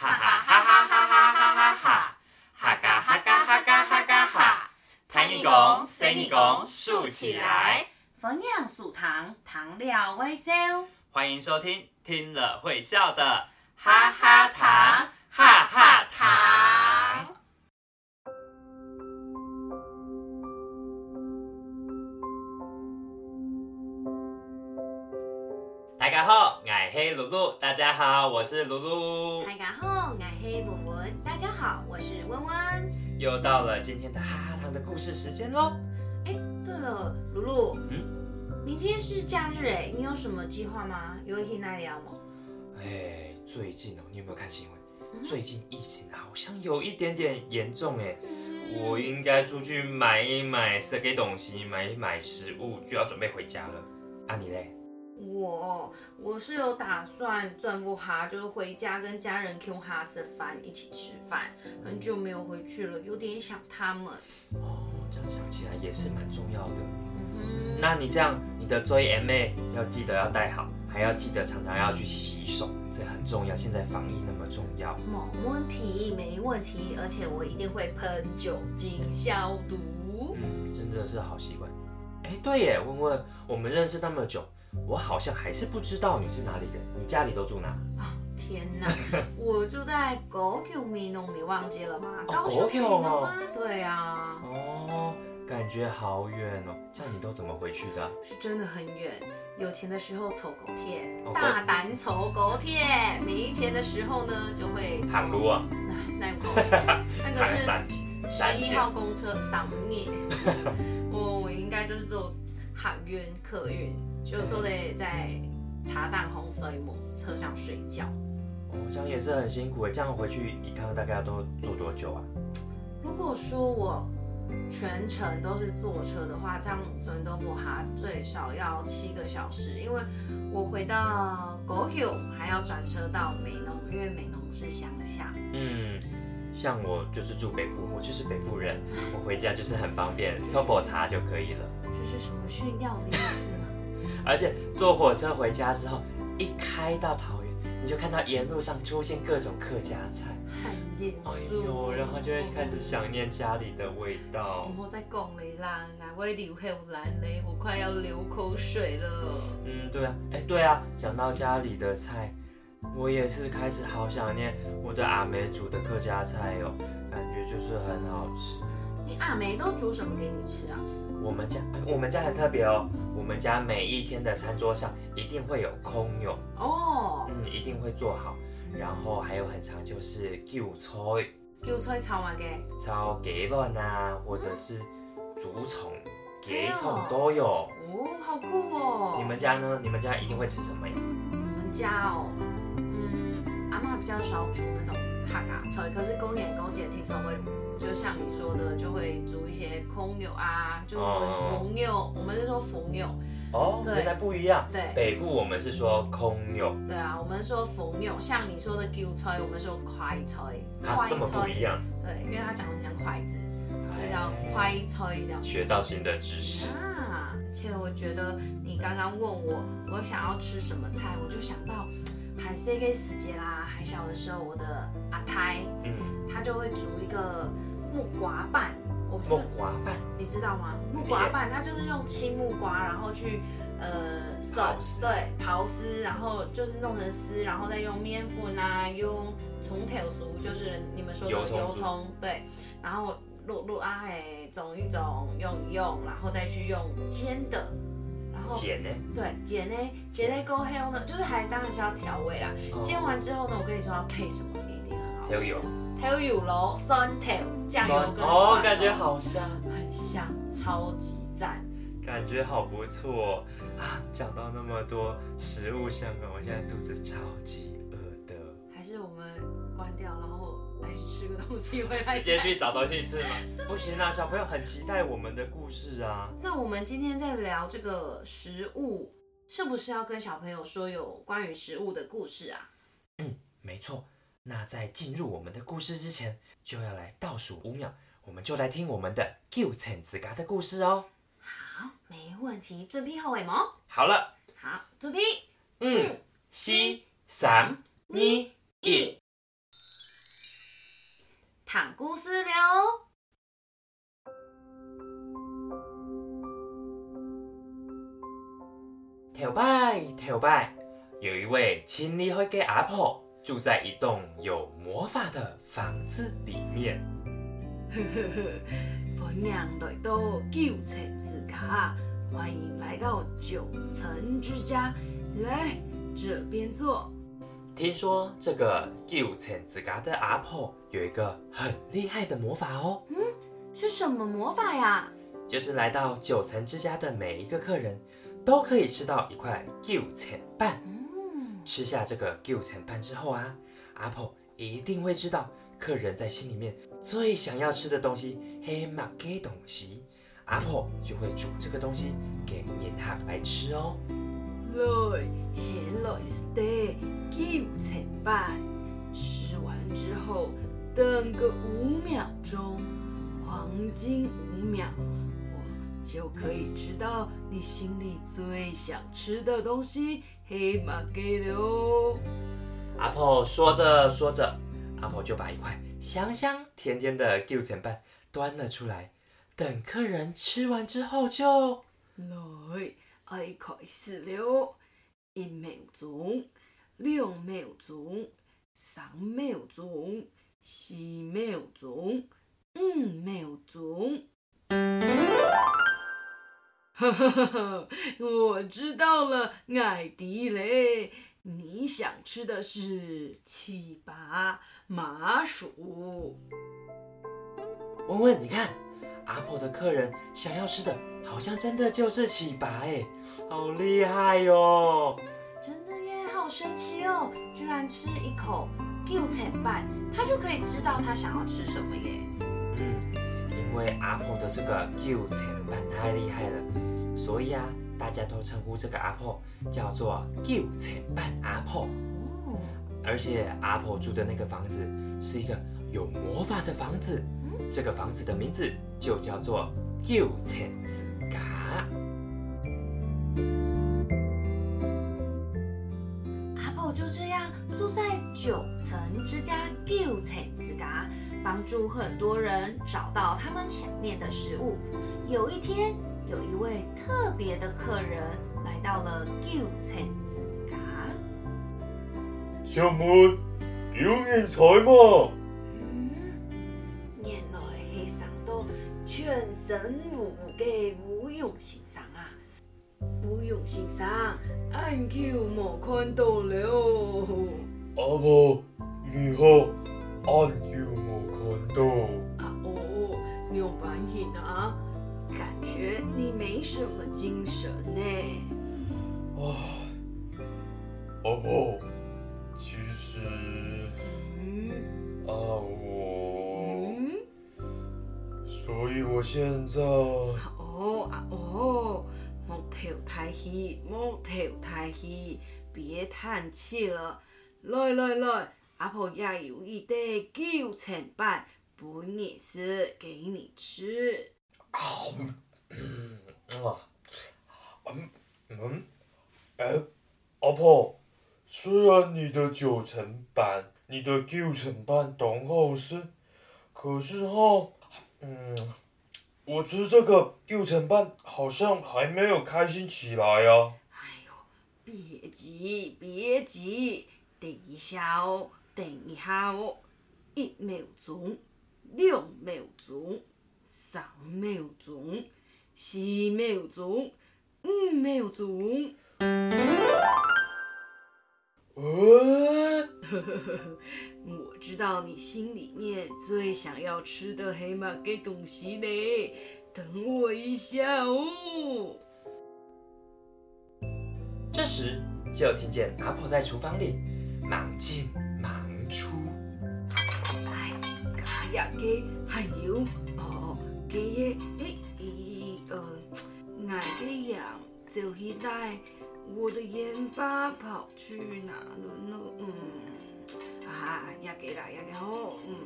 哈哈哈哈哈哈哈哈哈，哈嘎哈嘎哈嘎哈嘎哈，弹一弓，伸一弓，竖起来。分享数糖，糖料微笑。欢迎收听听了会笑的哈哈糖，哈哈糖。露露。大家好，我是露露。大家好，我是文文。大家好，我是温温。又到了今天的哈哈糖的故事时间喽。哎，对了，露露，嗯，明天是假日哎，你有什么计划吗？有可以来聊吗？哎，最近哦，你有没有看新闻？最近疫情好像有一点点严重哎，我应该出去买一买吃给东西，买一买食物，就要准备回家了。啊，你嘞？我我是有打算正不哈，就是回家跟家人 Q 哈吃饭，一起吃饭。很久没有回去了，有点想他们。哦，这样想起来也是蛮重要的。嗯那你这样，你的作业 M A 要记得要带好，还要记得常常要去洗手，这很重要。现在防疫那么重要。没问题，没问题，而且我一定会喷酒精消毒。嗯，真的是好习惯。哎，对耶，问问我们认识那么久。我好像还是不知道你是哪里人，你家里都住哪？啊，天哪，我住在高雄米农，你忘记了吗？高雄哦，对啊。哦，感觉好远哦，这样你都怎么回去的？是真的很远，有钱的时候坐高铁，大胆坐高铁；没钱的时候呢，就会长路啊。那那 那个是十一号公车上面，我我应该就是坐航运客运。就坐在在茶蛋红色一幕车上睡觉，哦，这样也是很辛苦诶。这样回去一趟大概要多坐多久啊？如果说我全程都是坐车的话，这样整都不哈最少要七个小时，因为我回到高雄还要转车到美浓，因为美浓是乡下。嗯，像我就是住北部，我就是北部人，我回家就是很方便，抽 火茶就可以了。这是什么炫耀的意思？而且坐火车回家之后，一开到桃园，你就看到沿路上出现各种客家菜，很严肃。哎，然后就会开始想念家里的味道。我在讲你啦，哪位流口蓝嘞？我快要流口水了。嗯，对啊，哎，对啊，讲到家里的菜，我也是开始好想念我的阿梅煮的客家菜哦，感觉就是很好吃。你阿梅都煮什么给你吃啊？我们家，我们家很特别哦。我们家每一天的餐桌上一定会有空肉哦，嗯，一定会做好。然后还有很长就是韭菜，韭菜炒嘛嘅？炒鸡卵啊，或者是竹虫、鸡虫都有。哦，好酷哦！你们家呢？你们家一定会吃什么呀？我们家哦，嗯，阿妈比较少煮那种客家菜，可是公年过节听说会。就像你说的，就会煮一些空牛啊，就红牛，我们是说红牛。哦，原来不一样。对，北部我们是说空牛。对啊，我们说红牛，像你说的韭菜，我们说快菜。它这么不一样。对，因为它长得像筷子，所以叫快菜这样。学到新的知识啊！而且我觉得你刚刚问我，我想要吃什么菜，我就想到还 C K 时节啦，还小的时候，我的阿胎，嗯，他就会煮一个。木瓜瓣，我木瓜瓣，你知道吗？木瓜瓣，它就是用青木瓜，然后去呃刨对，刨丝，然后就是弄成丝，然后再用面粉啊，用葱头酥，就是你们说的油葱，对，然后落落啊，哎，种一种用一用，然后再去用煎的，然后煎呢？对，煎呢，煎呢够黑呢，就是还当然是要调味啦。煎完之后呢，我跟你说要配什么，一定很好吃。还有油咯，酸头酱油跟哦，感觉好香，很香，超级赞，感觉好不错啊！讲到那么多食物相关，我现在肚子超级饿的。还是我们关掉，然后来吃个东西回来。直接去找东西吃吗？不行啊，小朋友很期待我们的故事啊。那我们今天在聊这个食物，是不是要跟小朋友说有关于食物的故事啊？嗯，没错。那在进入我们的故事之前，就要来倒数五秒，我们就来听我们的九层子嘎的故事哦。好，没问题，准备好未么？好了。好，准备。嗯，四、三、二、一。谈故事了。头拜头拜，有一位亲厉害的阿婆住在一栋有魔法的房子里面。呵呵呵，欢迎来到九层之家，欢迎来到九层之家，来这边坐。听说这个九层之家的阿婆有一个很厉害的魔法哦，嗯是什么魔法呀？就是来到九层之家的每一个客人都可以吃到一块九层半。嗯，吃下这个九层半之后啊，阿婆一定会知道客人在心里面最想要吃的东西黑马给东西，阿婆就会煮这个东西给银行来吃哦。来，先来 stay 九层半，吃完之后等个五秒钟，黄金五秒，我就可以知道你心里最想吃的东西黑马给的哦。阿婆说着说着，阿婆就把一块香香甜甜的九层半端了出来。等客人吃完之后就，来，爱开始了，一秒钟，两秒钟、三秒钟、四秒钟、五秒鐘。哈哈哈哈！我知道了，艾迪雷，你想吃的是七八麻薯。文文，你看，阿婆的客人想要吃的，好像真的就是起拔哎，好厉害哟、真的耶，好神奇哦！居然吃一口九层半，他就可以知道他想要吃什么耶。嗯，因为阿婆的这个九层半太厉害了，所以啊，大家都称呼这个阿婆叫做九层半阿婆。哦，而且阿婆住的那个房子是一个有魔法的房子，这个房子的名字就叫做九层之家。阿婆就这样住在九层之家九层之家，帮助很多人找到他们想念的食物。有一天，有一位特别的客人来到了九层子家。小妹，有人才吗？嗯，原來係上到全身無嘅吳勇先生啊！吳勇先生，眼橋冇看到了。阿婆，如何？眼叫我看到。啊哦，牛板影啊，感觉你没什么精神呢。哦婆，其实嗯啊我，嗯，所以我现在啊哦啊哦，莫跳太氣，冇頭太氣，別嘆氣了。来来来，阿婆也有一袋九層半，半夜是给你吃。啊，嗯啊，嗯嗯，哎，阿婆，虽然你的九层半，你的九层半都好吃，可是哈，嗯，我吃这个九层半好像还没有开心起来呀、哎呦，别急，别急，等一下哦，等一下哦，一秒钟，两秒钟。鐘，三秒鐘，四秒鐘，五秒鐘。呃，我知道你心里面最想要吃的黑马给东西嘞，等我一下哦。这时就听见阿婆在厨房里忙进忙出。哎，卡呀给还有哦，给耶诶诶呃，俺给羊走起来，我的盐巴跑去哪了呢？嗯，啊，也给啦也给哦，嗯，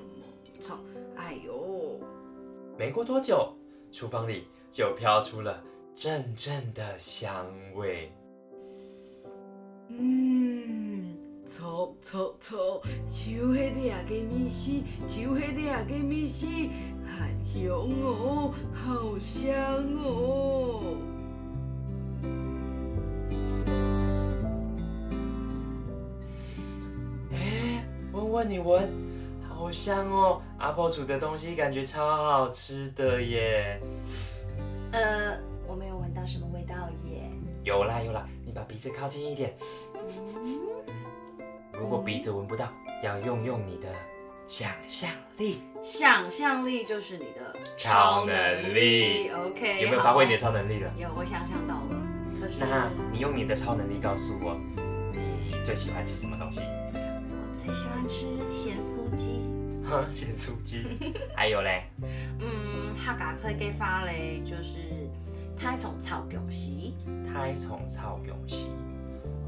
错，哎呦。没过多久，厨房里就飘出了阵阵的香味。嗯，错错错，就迄两个米西，就迄两个米丝，好香哦，好香哦。哎，闻闻你闻，好香哦！阿婆煮的东西感觉超好吃的耶。呃，我没有闻到什么味道耶。有啦有啦，你把鼻子靠近一点。如果鼻子闻不到，要用用你的想象力。想象力就是你的超能力 OK，有没有发挥你的超能力了？有，我想象到了。就是那你用你的超能力告诉我，你最喜欢吃什么东西？我最喜欢吃咸酥鸡。哼，咸酥鸡。还有嘞？嗯，客家菜给发嘞，就是胎虫炒蛹席。胎虫炒蛹席。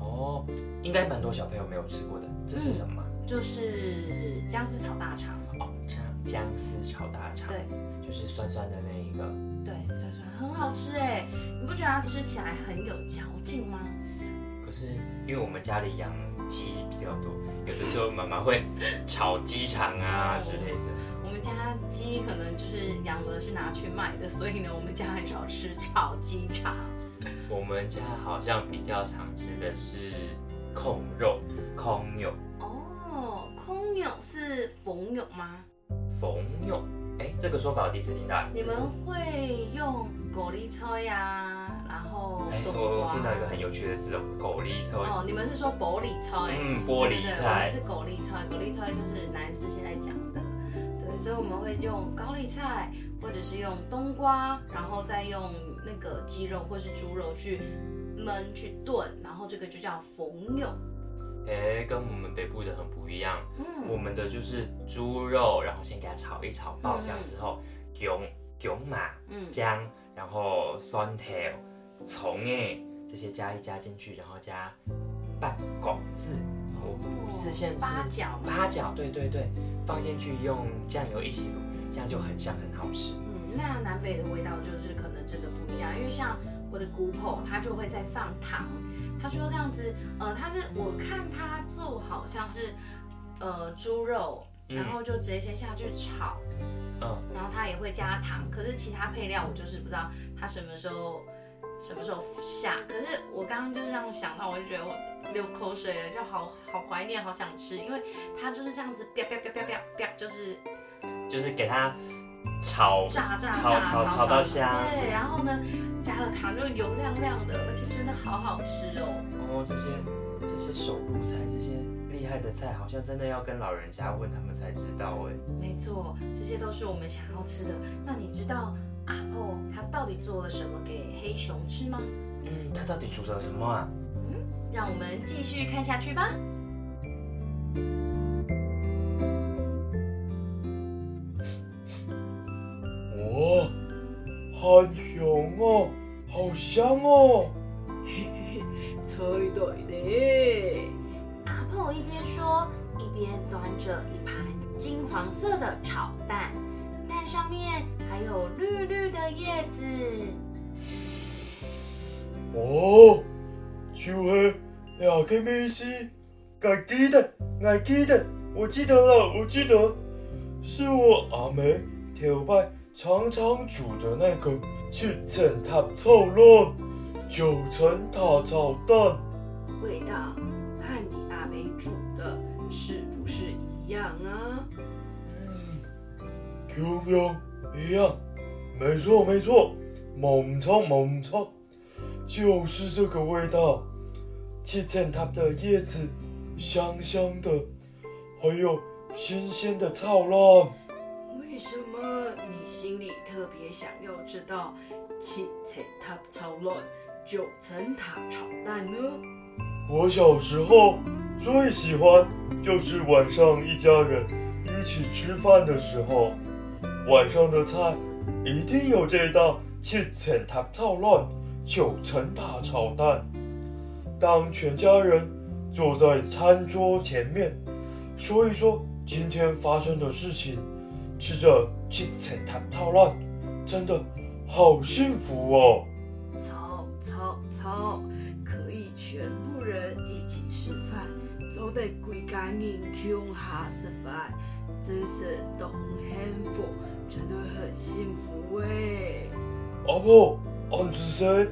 哦，应该蛮多小朋友没有吃过的。这是什么？就是姜丝炒大肠。哦，姜姜丝炒大肠。对，就是酸酸的那一个。对，酸酸很好吃哎，你不觉得它吃起来很有嚼劲吗？可是因为我们家里养鸡比较多，有的时候妈妈会炒鸡肠啊 之类的。我们家鸡可能就是养的是拿去卖的，所以呢，我们家很少吃炒鸡肠。我们家好像比较常吃的是控肉、空肉。哦，是缝肉吗？缝肉，哎，这个说法我第一次听到。你们会用狗粒菜呀，然后哎，我我听到一个很有趣的字哦，狗粒菜。哦，你们是说玻璃菜？嗯，玻璃菜。我们是狗粒菜，狗粒菜就是男士现在讲的。对，所以我们会用高丽菜，或者是用冬瓜，然后再用那个鸡肉或是猪肉去焖去炖，然后这个就叫缝肉。哎，跟我们北部的很不一样。嗯，我们的就是猪肉，然后先给它炒一炒，爆香之后，姜、姜麻、姜，然后酸条、葱哎，这些加一加进去，然后加半果子，哦，是现八角，八角，对对对，放进去用酱油一起卤，这样就很香很好吃。嗯，那南北的味道就是可能真的不一样，因为像我的姑婆，她就会在放糖。他说这样子，呃，他是我看他做好像是，呃，猪肉，然后就直接先下去炒，嗯，然后他也会加糖，可是其他配料我就是不知道他什么时候什么时候下。可是我刚刚就是这样想到，我就觉得我流口水了，就好好怀念，好想吃，因为他就是这样子，啪啪啪啪啪啪，就是就是给他炒炸炸炸炒炒到香，对，然后呢？加了糖就油亮亮的，而且真的好好吃哦。哦，这些这些手工菜，这些厉害的菜，好像真的要跟老人家问他们才知道哎。没错，这些都是我们想要吃的。那你知道阿婆他到底做了什么给黑熊吃吗？嗯，他到底煮了什么啊？嗯，让我们继续看下去吧。很香哦。好香哦！嘿嘿，猜对嘞。阿婆一边说，一边端着一盘金黄色的炒蛋，蛋上面还有绿绿的叶子。哦，就是两个米丝，我记得，我记得，我记得了，我记得，是我阿妹头摆常常煮的那个。七层塔炒蛋，九层塔炒蛋，味道和你阿梅煮的是不是一样啊？嗯，，Q 样一样，没错没错，猛错猛错，就是这个味道。七层塔的叶子香香的，还有新鲜的炒蛋。为什么你心里特别想要知道七层塔炒蛋、九层塔炒蛋呢？我小时候最喜欢就是晚上一家人一起吃饭的时候，晚上的菜一定有这道七层塔炒蛋、九层塔炒蛋。当全家人坐在餐桌前面，说一说今天发生的事情。吃着七彩糖炒蛋，真的好幸福哦！炒炒炒，可以全部人一起吃饭，做得规家人穷下吃饭，真是都很幸福，真的很幸福哎。阿婆，安子生，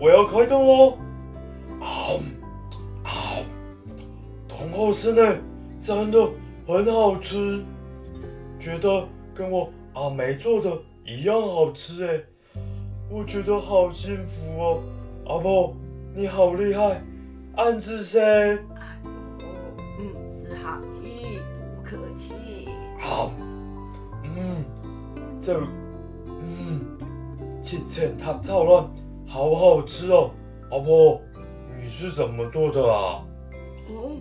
我要开动喽！啊啊，东后市呢，真的很好吃，觉得跟我阿梅做的一样好吃哎，我觉得好幸福哦。阿婆，你好厉害，暗自生。哦，嗯，是哈，嘿，不客气。好，嗯，这，嗯，七层塔炒卵好好吃哦，阿婆，你是怎么做的啊？哦，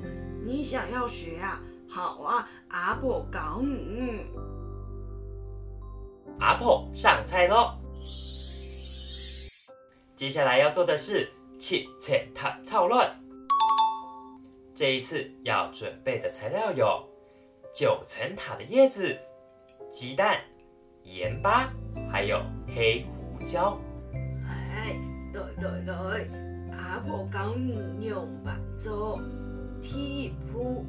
你想要学啊？好啊，阿婆教你。阿婆上菜喽！接下来要做的是七层塔炒乱。这一次要准备的材料有九层塔的叶子、鸡蛋、盐巴，还有黑胡椒。哎，来来来，阿婆教你用白做。第一步，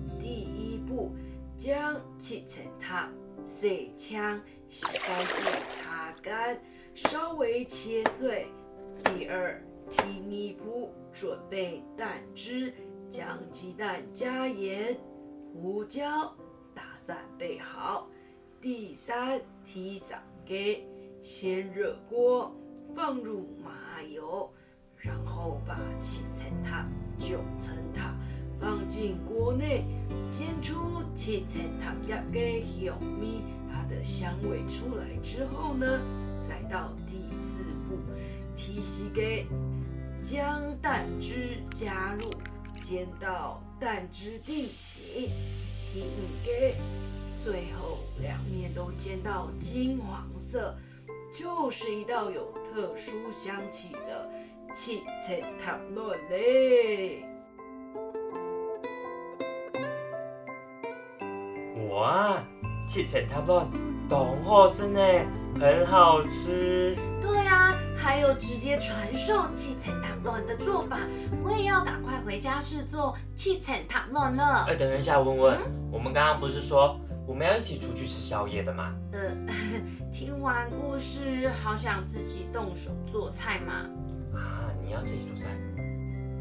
步，将七层塔洗枪、洗干净、擦干，稍微切碎。第二，第二步，准备蛋汁，将鸡蛋加盐、胡椒打散备好。第三，第三个，先热锅，放入麻油，然后把七层塔、九层塔放进锅内，煎出七层塔一个香味，它的香味出来之后呢，再到第四步，提洗给将蛋汁加入，煎到蛋汁定型。提五个，最后两面都煎到金黄色，就是一道有特殊香气的七层塔卵嘞。哇，七层塔卵，懂好吃呢，很好吃。对啊，还有直接传授七层塔卵的做法，我也要赶快回家试做七层塔卵了。哎，等一下，文文，我们刚刚不是说我们要一起出去吃宵夜的吗？呃，听完故事，好想自己动手做菜嘛。啊，你要自己做菜？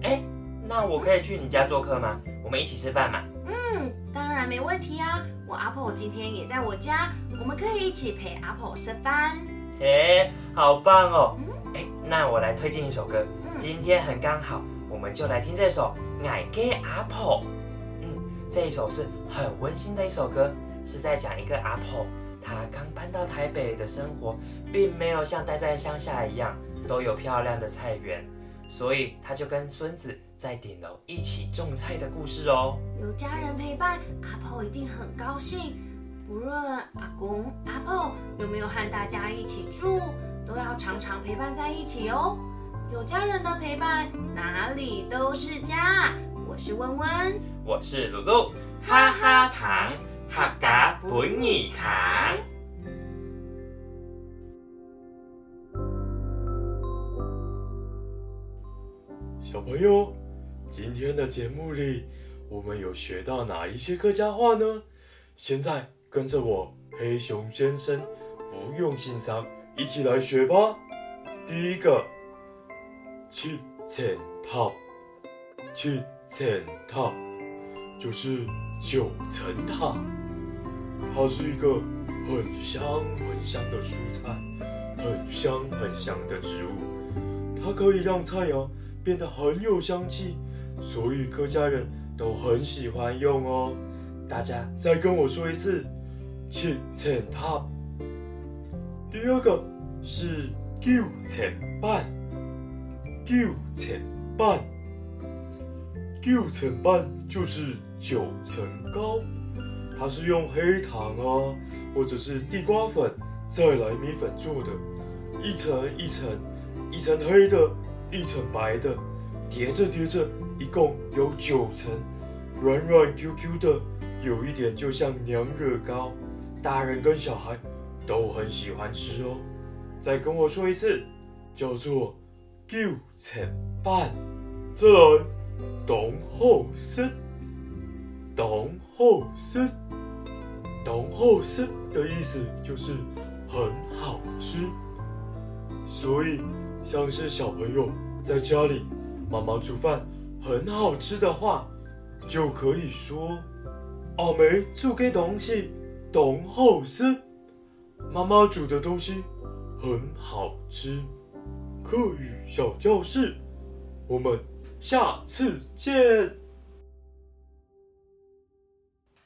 哎，那我可以去你家做客吗？我们一起吃饭嘛？嗯，当然没问题啊。我阿婆今天也在我家，我们可以一起陪阿婆吃饭。哎，好棒哦！嗯哎，那我来推荐一首歌，嗯今天很刚好，我们就来听这首《爱给阿婆》。嗯，这一首是很温馨的一首歌，是在讲一个阿婆，她刚搬到台北的生活，并没有像待在乡下一样都有漂亮的菜园，所以他就跟孙子在顶楼一起种菜的故事哦。有家人陪伴，阿婆一定很高兴。不论阿公、阿婆有没有和大家一起住，都要常常陪伴在一起哦。有家人的陪伴，哪里都是家。我是温温，我是露露，哈哈糖，哈嘎本你糖。小朋友，今天的节目里，我们有学到哪一些客家话呢？现在跟着我黑熊先生不用欣赏，一起来学吧。第一个，七层塔，七层塔就是九层塔，它是一个很香很香的蔬菜，很香很香的植物，它可以让菜肴变得很有香气，所以客家人都很喜欢用哦。大家再跟我说一次，七层塔。第二个是九层半，九层半，九层半就是九层糕，它是用黑糖啊，或者是地瓜粉再来米粉做的，一层一层，一层黑的，一层白的，叠着叠着，一共有九层，软软 Q Q 的，有一点就像娘惹糕，大人跟小孩都很喜欢吃哦。再跟我说一次，叫做九层半。再来，董后生，懂后生，懂后生的意思就是很好吃。所以，像是小朋友在家里，妈妈煮饭很好吃的话，就可以说：“阿梅煮给东西懂后生，妈妈煮的东西很好吃。”课语小教室，我们下次见。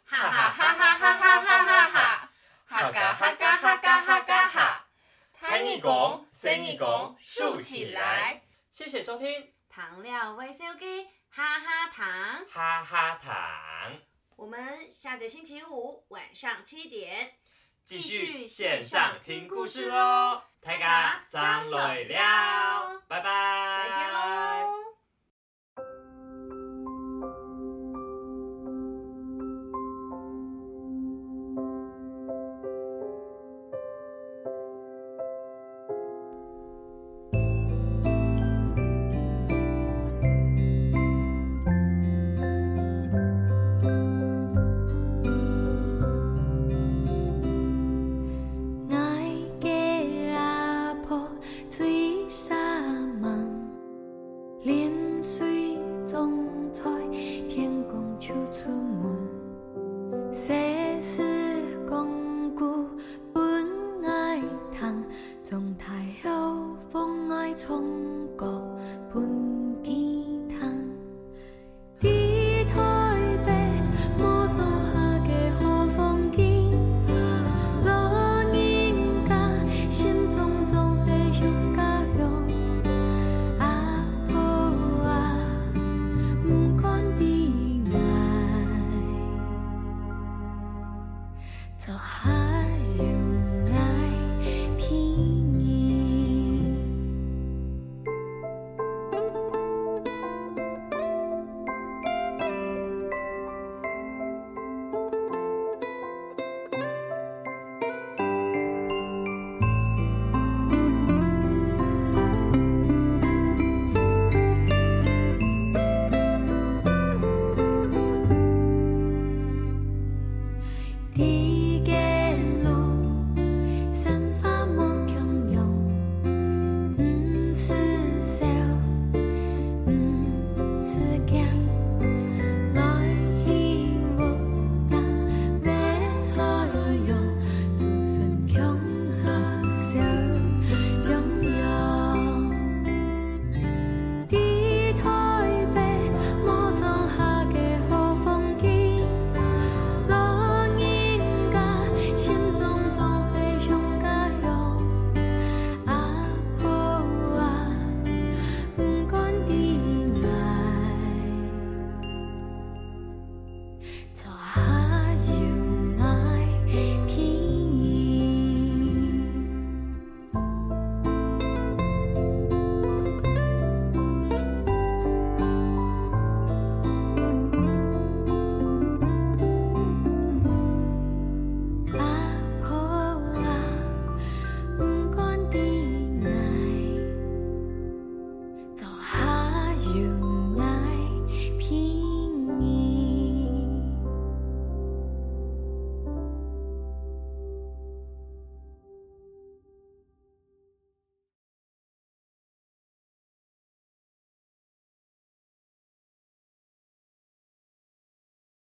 哈哈哈哈哈哈哈哈哈，哈嘎哈嘎哈嘎哈嘎哈，弹一拱，伸一拱，竖起来。谢谢收听，糖料微笑给哈哈糖，哈哈糖，我们下个星期五晚上七点继续线上听故事喽。大家张磊了，拜拜，再见喽。